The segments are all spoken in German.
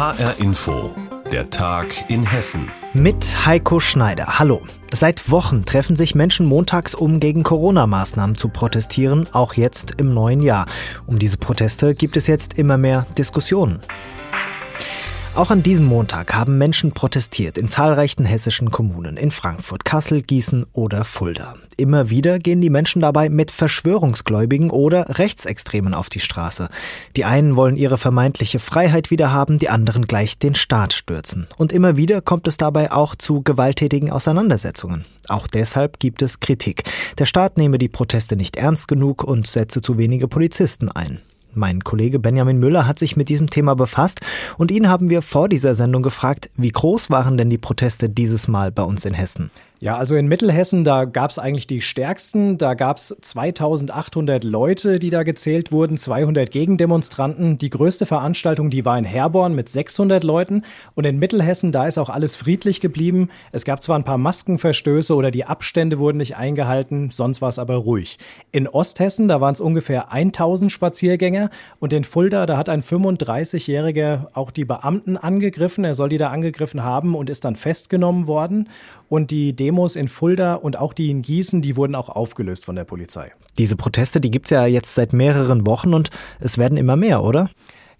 HR Info, der Tag in Hessen. Mit Heiko Schneider. Hallo. Seit Wochen treffen sich Menschen montags, um gegen Corona-Maßnahmen zu protestieren, auch jetzt im neuen Jahr. Um diese Proteste gibt es jetzt immer mehr Diskussionen. Auch an diesem Montag haben Menschen protestiert in zahlreichen hessischen Kommunen, in Frankfurt, Kassel, Gießen oder Fulda. Immer wieder gehen die Menschen dabei mit Verschwörungsgläubigen oder Rechtsextremen auf die Straße. Die einen wollen ihre vermeintliche Freiheit wieder haben, die anderen gleich den Staat stürzen. Und immer wieder kommt es dabei auch zu gewalttätigen Auseinandersetzungen. Auch deshalb gibt es Kritik. Der Staat nehme die Proteste nicht ernst genug und setze zu wenige Polizisten ein. Mein Kollege Benjamin Müller hat sich mit diesem Thema befasst und ihn haben wir vor dieser Sendung gefragt, wie groß waren denn die Proteste dieses Mal bei uns in Hessen? Ja, also in Mittelhessen, da gab es eigentlich die stärksten. Da gab es 2800 Leute, die da gezählt wurden, 200 Gegendemonstranten. Die größte Veranstaltung, die war in Herborn mit 600 Leuten. Und in Mittelhessen, da ist auch alles friedlich geblieben. Es gab zwar ein paar Maskenverstöße oder die Abstände wurden nicht eingehalten, sonst war es aber ruhig. In Osthessen, da waren es ungefähr 1000 Spaziergänger. Und in Fulda, da hat ein 35-Jähriger auch die Beamten angegriffen. Er soll die da angegriffen haben und ist dann festgenommen worden. Und die Demos in Fulda und auch die in Gießen, die wurden auch aufgelöst von der Polizei. Diese Proteste, die gibt es ja jetzt seit mehreren Wochen und es werden immer mehr, oder?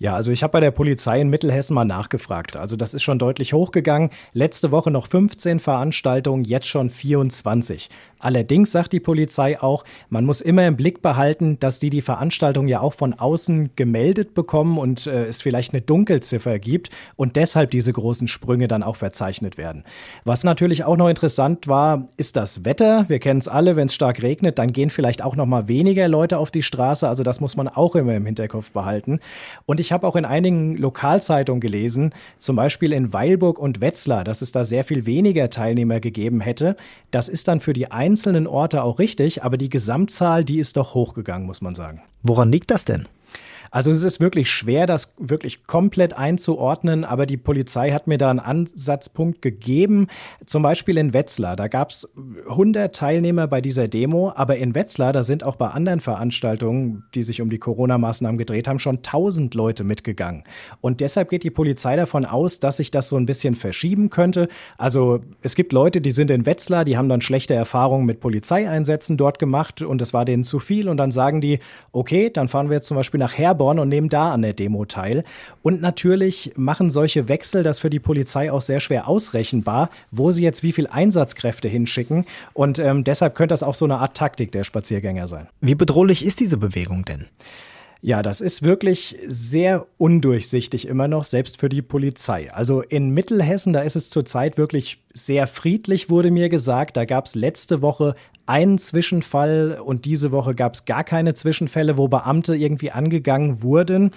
Ja, also ich habe bei der Polizei in Mittelhessen mal nachgefragt. Also das ist schon deutlich hochgegangen. Letzte Woche noch 15 Veranstaltungen, jetzt schon 24. Allerdings sagt die Polizei auch, man muss immer im Blick behalten, dass die die Veranstaltung ja auch von außen gemeldet bekommen und äh, es vielleicht eine Dunkelziffer gibt und deshalb diese großen Sprünge dann auch verzeichnet werden. Was natürlich auch noch interessant war, ist das Wetter. Wir kennen es alle, wenn es stark regnet, dann gehen vielleicht auch noch mal weniger Leute auf die Straße. Also das muss man auch immer im Hinterkopf behalten. Und ich ich habe auch in einigen Lokalzeitungen gelesen, zum Beispiel in Weilburg und Wetzlar, dass es da sehr viel weniger Teilnehmer gegeben hätte. Das ist dann für die einzelnen Orte auch richtig, aber die Gesamtzahl, die ist doch hochgegangen, muss man sagen. Woran liegt das denn? Also es ist wirklich schwer, das wirklich komplett einzuordnen, aber die Polizei hat mir da einen Ansatzpunkt gegeben. Zum Beispiel in Wetzlar, da gab es 100 Teilnehmer bei dieser Demo, aber in Wetzlar, da sind auch bei anderen Veranstaltungen, die sich um die Corona-Maßnahmen gedreht haben, schon 1000 Leute mitgegangen. Und deshalb geht die Polizei davon aus, dass sich das so ein bisschen verschieben könnte. Also es gibt Leute, die sind in Wetzlar, die haben dann schlechte Erfahrungen mit Polizeieinsätzen dort gemacht und es war denen zu viel und dann sagen die, okay, dann fahren wir jetzt zum Beispiel nach Herborn Paderborn und nehmen da an der Demo teil. Und natürlich machen solche Wechsel das für die Polizei auch sehr schwer ausrechenbar, wo sie jetzt wie viel Einsatzkräfte hinschicken. Und ähm, deshalb könnte das auch so eine Art Taktik der Spaziergänger sein. Wie bedrohlich ist diese Bewegung denn? Ja, das ist wirklich sehr undurchsichtig immer noch, selbst für die Polizei. Also in Mittelhessen, da ist es zurzeit wirklich sehr friedlich, wurde mir gesagt. Da gab es letzte Woche einen Zwischenfall und diese Woche gab es gar keine Zwischenfälle, wo Beamte irgendwie angegangen wurden.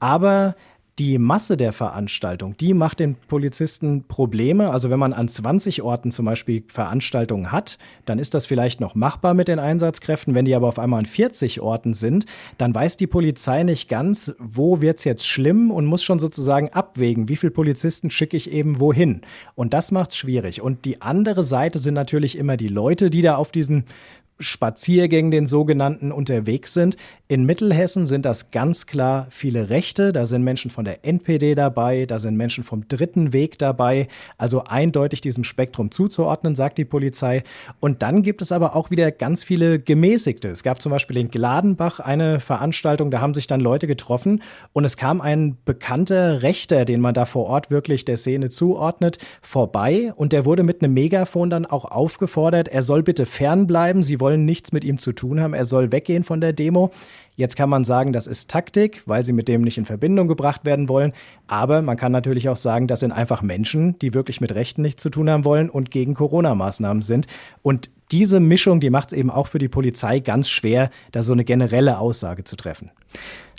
Aber die Masse der Veranstaltung, die macht den Polizisten Probleme. Also wenn man an 20 Orten zum Beispiel Veranstaltungen hat, dann ist das vielleicht noch machbar mit den Einsatzkräften. Wenn die aber auf einmal an 40 Orten sind, dann weiß die Polizei nicht ganz, wo wird es jetzt schlimm und muss schon sozusagen abwägen, wie viele Polizisten schicke ich eben wohin. Und das macht es schwierig. Und die andere Seite sind natürlich immer die Leute, die da auf diesen Spaziergängen, den sogenannten, unterwegs sind. In Mittelhessen sind das ganz klar viele Rechte. Da sind Menschen von der NPD dabei, da sind Menschen vom dritten Weg dabei. Also eindeutig diesem Spektrum zuzuordnen, sagt die Polizei. Und dann gibt es aber auch wieder ganz viele Gemäßigte. Es gab zum Beispiel in Gladenbach eine Veranstaltung, da haben sich dann Leute getroffen und es kam ein bekannter Rechter, den man da vor Ort wirklich der Szene zuordnet, vorbei und der wurde mit einem Megafon dann auch aufgefordert, er soll bitte fernbleiben. Sie wollen wollen nichts mit ihm zu tun haben. Er soll weggehen von der Demo. Jetzt kann man sagen, das ist Taktik, weil sie mit dem nicht in Verbindung gebracht werden wollen. Aber man kann natürlich auch sagen, das sind einfach Menschen, die wirklich mit Rechten nichts zu tun haben wollen und gegen Corona-Maßnahmen sind. Und diese Mischung, die macht es eben auch für die Polizei ganz schwer, da so eine generelle Aussage zu treffen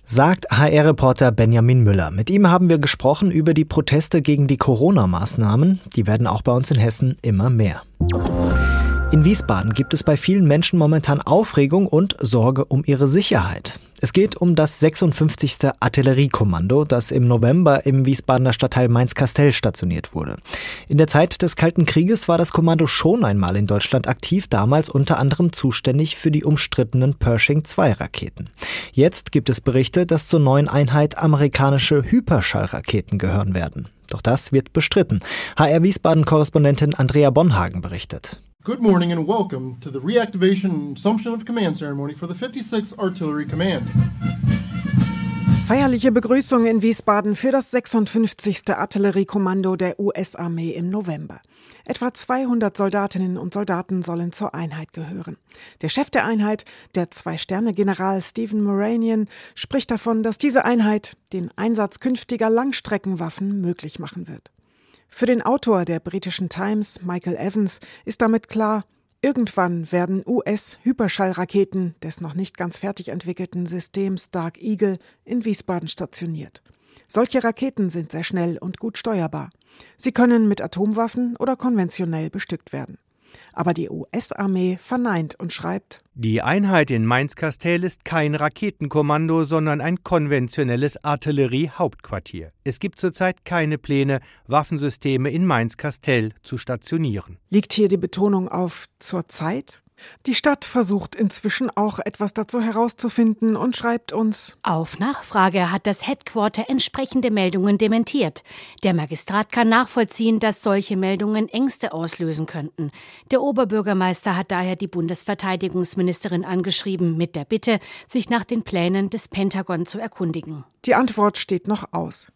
sagt HR-Reporter Benjamin Müller. Mit ihm haben wir gesprochen über die Proteste gegen die Corona-Maßnahmen. Die werden auch bei uns in Hessen immer mehr. In Wiesbaden gibt es bei vielen Menschen momentan Aufregung und Sorge um ihre Sicherheit. Es geht um das 56. Artilleriekommando, das im November im Wiesbadener Stadtteil Mainz-Kastell stationiert wurde. In der Zeit des Kalten Krieges war das Kommando schon einmal in Deutschland aktiv, damals unter anderem zuständig für die umstrittenen Pershing-2-Raketen. Jetzt gibt es Berichte, dass zur neuen Einheit amerikanische Hyperschallraketen gehören werden. Doch das wird bestritten. HR Wiesbaden-Korrespondentin Andrea Bonhagen berichtet. Good morning and welcome to the reactivation and assumption of command ceremony for the 56th Artillery Command. Feierliche Begrüßung in Wiesbaden für das 56. Artilleriekommando der US-Armee im November. Etwa 200 Soldatinnen und Soldaten sollen zur Einheit gehören. Der Chef der Einheit, der Zwei-Sterne-General Stephen Moranian, spricht davon, dass diese Einheit den Einsatz künftiger Langstreckenwaffen möglich machen wird. Für den Autor der britischen Times, Michael Evans, ist damit klar, irgendwann werden US-Hyperschallraketen des noch nicht ganz fertig entwickelten Systems Dark Eagle in Wiesbaden stationiert. Solche Raketen sind sehr schnell und gut steuerbar. Sie können mit Atomwaffen oder konventionell bestückt werden. Aber die US-Armee verneint und schreibt, die Einheit in Mainz-Kastell ist kein Raketenkommando, sondern ein konventionelles Artilleriehauptquartier. Es gibt zurzeit keine Pläne, Waffensysteme in Mainz-Kastell zu stationieren. Liegt hier die Betonung auf zurzeit? Die Stadt versucht inzwischen auch etwas dazu herauszufinden und schreibt uns Auf Nachfrage hat das Headquarter entsprechende Meldungen dementiert. Der Magistrat kann nachvollziehen, dass solche Meldungen Ängste auslösen könnten. Der Oberbürgermeister hat daher die Bundesverteidigungsministerin angeschrieben mit der Bitte, sich nach den Plänen des Pentagon zu erkundigen. Die Antwort steht noch aus.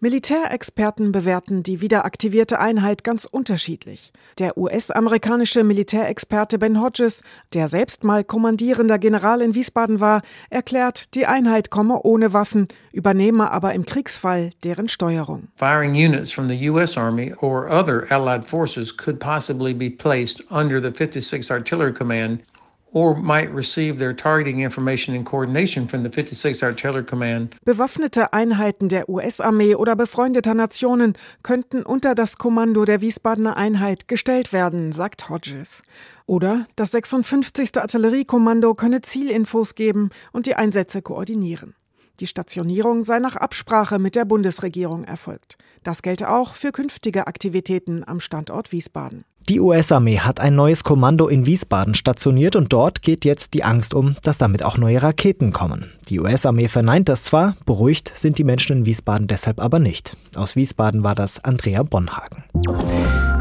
Militärexperten bewerten die wiederaktivierte Einheit ganz unterschiedlich. Der US-amerikanische Militärexperte Ben Hodges, der selbst mal kommandierender General in Wiesbaden war, erklärt, die Einheit komme ohne Waffen, übernehme aber im Kriegsfall deren Steuerung. Firing units from the US Army or other allied forces could possibly be placed under the 56th Artillery Command or might receive their targeting information in coordination from the 56th Artillery Command. Bewaffnete Einheiten der US-Armee oder befreundeter Nationen könnten unter das Kommando der Wiesbadener Einheit gestellt werden, sagt Hodges. Oder das 56. Artilleriekommando könne Zielinfos geben und die Einsätze koordinieren. Die Stationierung sei nach Absprache mit der Bundesregierung erfolgt. Das gelte auch für künftige Aktivitäten am Standort Wiesbaden. Die US-Armee hat ein neues Kommando in Wiesbaden stationiert und dort geht jetzt die Angst um, dass damit auch neue Raketen kommen. Die US-Armee verneint das zwar, beruhigt sind die Menschen in Wiesbaden deshalb aber nicht. Aus Wiesbaden war das Andrea Bonhagen.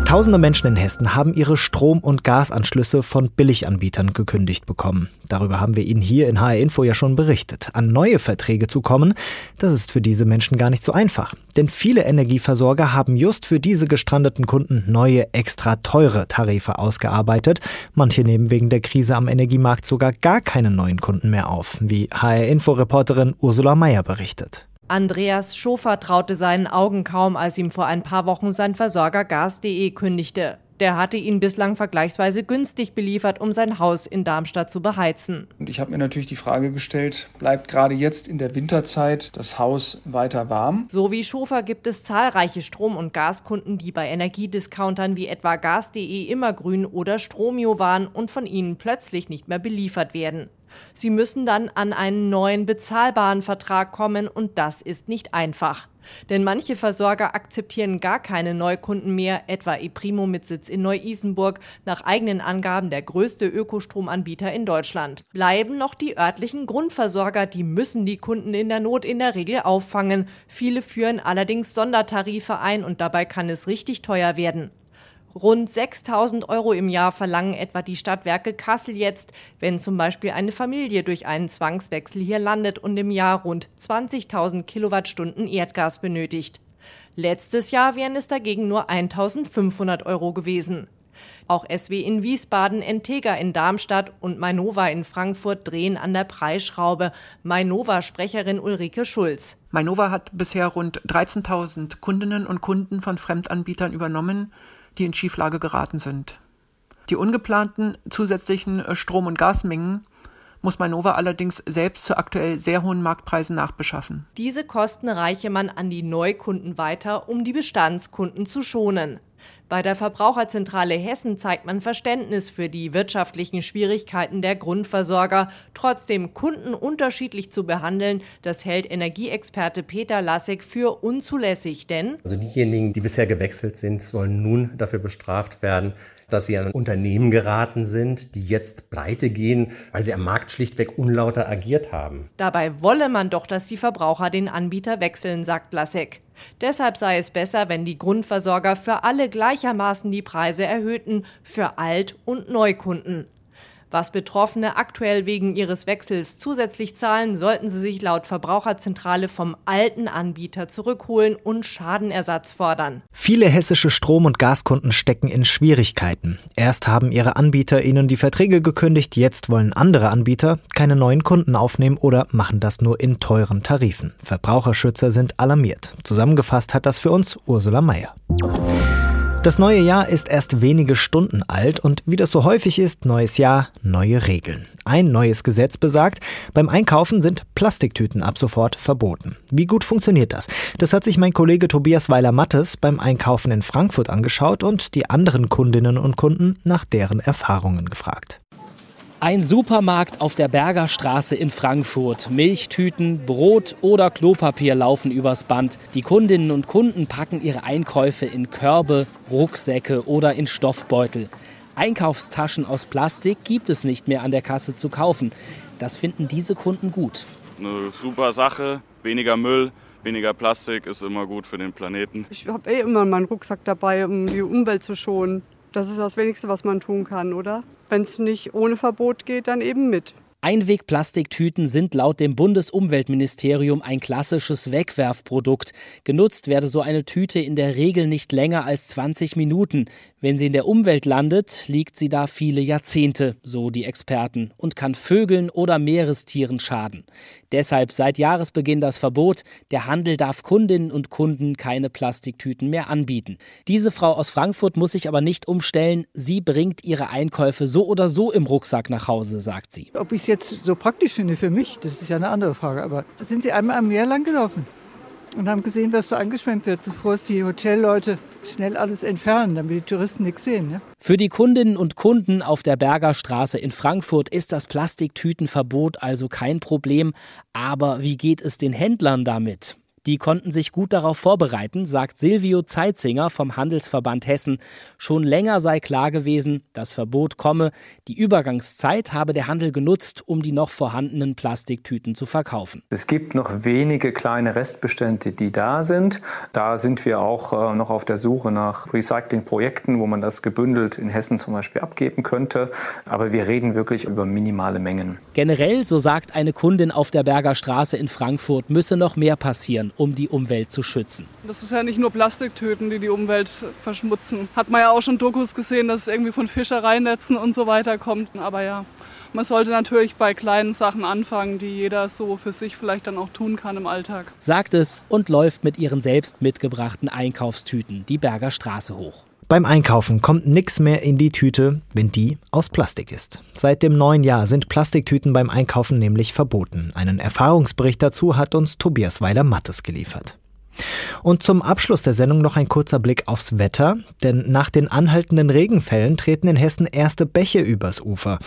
Tausende Menschen in Hessen haben ihre Strom- und Gasanschlüsse von Billiganbietern gekündigt bekommen. Darüber haben wir Ihnen hier in HR Info ja schon berichtet. An neue Verträge zu kommen, das ist für diese Menschen gar nicht so einfach. Denn viele Energieversorger haben just für diese gestrandeten Kunden neue, extra teure Tarife ausgearbeitet. Manche nehmen wegen der Krise am Energiemarkt sogar gar keine neuen Kunden mehr auf, wie HR Info-Reporterin Ursula Meyer berichtet. Andreas Schofer traute seinen Augen kaum, als ihm vor ein paar Wochen sein Versorger Gas.de kündigte. Der hatte ihn bislang vergleichsweise günstig beliefert, um sein Haus in Darmstadt zu beheizen. Und ich habe mir natürlich die Frage gestellt, bleibt gerade jetzt in der Winterzeit das Haus weiter warm? So wie Schofer gibt es zahlreiche Strom- und Gaskunden, die bei Energiediscountern wie etwa Gas.de immergrün oder Stromio waren und von ihnen plötzlich nicht mehr beliefert werden. Sie müssen dann an einen neuen bezahlbaren Vertrag kommen und das ist nicht einfach. Denn manche Versorger akzeptieren gar keine Neukunden mehr, etwa ePrimo mit Sitz in Neu-Isenburg, nach eigenen Angaben der größte Ökostromanbieter in Deutschland. Bleiben noch die örtlichen Grundversorger, die müssen die Kunden in der Not in der Regel auffangen. Viele führen allerdings Sondertarife ein und dabei kann es richtig teuer werden. Rund 6000 Euro im Jahr verlangen etwa die Stadtwerke Kassel jetzt, wenn zum Beispiel eine Familie durch einen Zwangswechsel hier landet und im Jahr rund 20.000 Kilowattstunden Erdgas benötigt. Letztes Jahr wären es dagegen nur 1500 Euro gewesen. Auch SW in Wiesbaden, Entega in Darmstadt und Mainova in Frankfurt drehen an der Preisschraube. Mainova-Sprecherin Ulrike Schulz. Mainova hat bisher rund 13.000 Kundinnen und Kunden von Fremdanbietern übernommen die in Schieflage geraten sind. Die ungeplanten zusätzlichen äh, Strom- und Gasmengen muss Mainova allerdings selbst zu aktuell sehr hohen Marktpreisen nachbeschaffen. Diese Kosten reiche man an die Neukunden weiter, um die Bestandskunden zu schonen. Bei der Verbraucherzentrale Hessen zeigt man Verständnis für die wirtschaftlichen Schwierigkeiten der Grundversorger. Trotzdem Kunden unterschiedlich zu behandeln, das hält Energieexperte Peter Lassek für unzulässig, denn also diejenigen, die bisher gewechselt sind, sollen nun dafür bestraft werden, dass sie an ein Unternehmen geraten sind, die jetzt pleite gehen, weil sie am Markt schlichtweg unlauter agiert haben. Dabei wolle man doch, dass die Verbraucher den Anbieter wechseln, sagt Lasek. Deshalb sei es besser, wenn die Grundversorger für alle gleichermaßen die Preise erhöhten, für Alt- und Neukunden. Was Betroffene aktuell wegen ihres Wechsels zusätzlich zahlen, sollten sie sich laut Verbraucherzentrale vom alten Anbieter zurückholen und Schadenersatz fordern. Viele hessische Strom- und Gaskunden stecken in Schwierigkeiten. Erst haben ihre Anbieter ihnen die Verträge gekündigt, jetzt wollen andere Anbieter keine neuen Kunden aufnehmen oder machen das nur in teuren Tarifen. Verbraucherschützer sind alarmiert. Zusammengefasst hat das für uns Ursula Mayer. Das neue Jahr ist erst wenige Stunden alt und wie das so häufig ist, neues Jahr, neue Regeln. Ein neues Gesetz besagt, beim Einkaufen sind Plastiktüten ab sofort verboten. Wie gut funktioniert das? Das hat sich mein Kollege Tobias Weiler-Mattes beim Einkaufen in Frankfurt angeschaut und die anderen Kundinnen und Kunden nach deren Erfahrungen gefragt. Ein Supermarkt auf der Berger Straße in Frankfurt. Milchtüten, Brot oder Klopapier laufen übers Band. Die Kundinnen und Kunden packen ihre Einkäufe in Körbe, Rucksäcke oder in Stoffbeutel. Einkaufstaschen aus Plastik gibt es nicht mehr an der Kasse zu kaufen. Das finden diese Kunden gut. Eine super Sache, weniger Müll, weniger Plastik ist immer gut für den Planeten. Ich habe eh immer meinen Rucksack dabei, um die Umwelt zu schonen. Das ist das Wenigste, was man tun kann, oder? Wenn es nicht ohne Verbot geht, dann eben mit. Einwegplastiktüten sind laut dem Bundesumweltministerium ein klassisches Wegwerfprodukt. Genutzt werde so eine Tüte in der Regel nicht länger als 20 Minuten. Wenn sie in der Umwelt landet, liegt sie da viele Jahrzehnte, so die Experten, und kann Vögeln oder Meerestieren schaden. Deshalb seit Jahresbeginn das Verbot, der Handel darf Kundinnen und Kunden keine Plastiktüten mehr anbieten. Diese Frau aus Frankfurt muss sich aber nicht umstellen, sie bringt ihre Einkäufe so oder so im Rucksack nach Hause, sagt sie. Ob ich jetzt so praktisch finde für mich, das ist ja eine andere Frage, aber sind Sie einmal am Meer lang gelaufen? und haben gesehen, was da angeschwemmt wird, bevor es die Hotelleute schnell alles entfernen, damit die Touristen nichts sehen. Ne? Für die Kundinnen und Kunden auf der Berger Straße in Frankfurt ist das Plastiktütenverbot also kein Problem. Aber wie geht es den Händlern damit? Die konnten sich gut darauf vorbereiten, sagt Silvio Zeitzinger vom Handelsverband Hessen. Schon länger sei klar gewesen, das Verbot komme. Die Übergangszeit habe der Handel genutzt, um die noch vorhandenen Plastiktüten zu verkaufen. Es gibt noch wenige kleine Restbestände, die da sind. Da sind wir auch äh, noch auf der Suche nach Recyclingprojekten, wo man das gebündelt in Hessen zum Beispiel abgeben könnte. Aber wir reden wirklich über minimale Mengen. Generell, so sagt eine Kundin auf der Berger Straße in Frankfurt, müsse noch mehr passieren um die Umwelt zu schützen. Das ist ja nicht nur Plastiktöten, die die Umwelt verschmutzen. Hat man ja auch schon Dokus gesehen, dass es irgendwie von Fischereinetzen und so weiter kommt. Aber ja, man sollte natürlich bei kleinen Sachen anfangen, die jeder so für sich vielleicht dann auch tun kann im Alltag. Sagt es und läuft mit ihren selbst mitgebrachten Einkaufstüten die Berger Straße hoch. Beim Einkaufen kommt nichts mehr in die Tüte, wenn die aus Plastik ist. Seit dem neuen Jahr sind Plastiktüten beim Einkaufen nämlich verboten. Einen Erfahrungsbericht dazu hat uns Tobias Weiler-Mattes geliefert. Und zum Abschluss der Sendung noch ein kurzer Blick aufs Wetter, denn nach den anhaltenden Regenfällen treten in Hessen erste Bäche übers Ufer.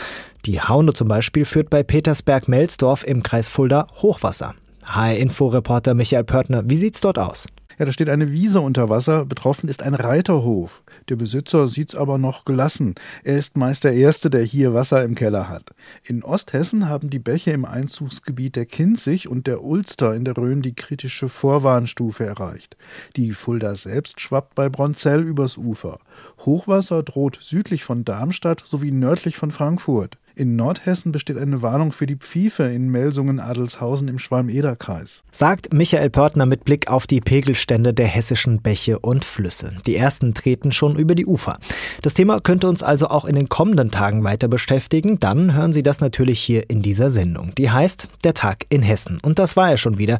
Die Haune zum Beispiel führt bei Petersberg-Melsdorf im Kreis Fulda Hochwasser. HR-Info-Reporter Michael Pörtner, wie sieht's dort aus? Ja, da steht eine Wiese unter Wasser. Betroffen ist ein Reiterhof. Der Besitzer sieht's aber noch gelassen. Er ist meist der Erste, der hier Wasser im Keller hat. In Osthessen haben die Bäche im Einzugsgebiet der Kinzig und der Ulster in der Rhön die kritische Vorwarnstufe erreicht. Die Fulda selbst schwappt bei Bronzell übers Ufer. Hochwasser droht südlich von Darmstadt sowie nördlich von Frankfurt. In Nordhessen besteht eine Warnung für die Pfiefe in Melsungen-Adelshausen im Schwalm-Eder-Kreis. Sagt Michael Pörtner mit Blick auf die Pegelstände der hessischen Bäche und Flüsse. Die ersten treten schon über die Ufer. Das Thema könnte uns also auch in den kommenden Tagen weiter beschäftigen. Dann hören Sie das natürlich hier in dieser Sendung. Die heißt Der Tag in Hessen. Und das war er schon wieder.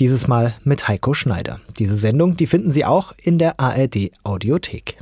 Dieses Mal mit Heiko Schneider. Diese Sendung, die finden Sie auch in der ARD Audiothek.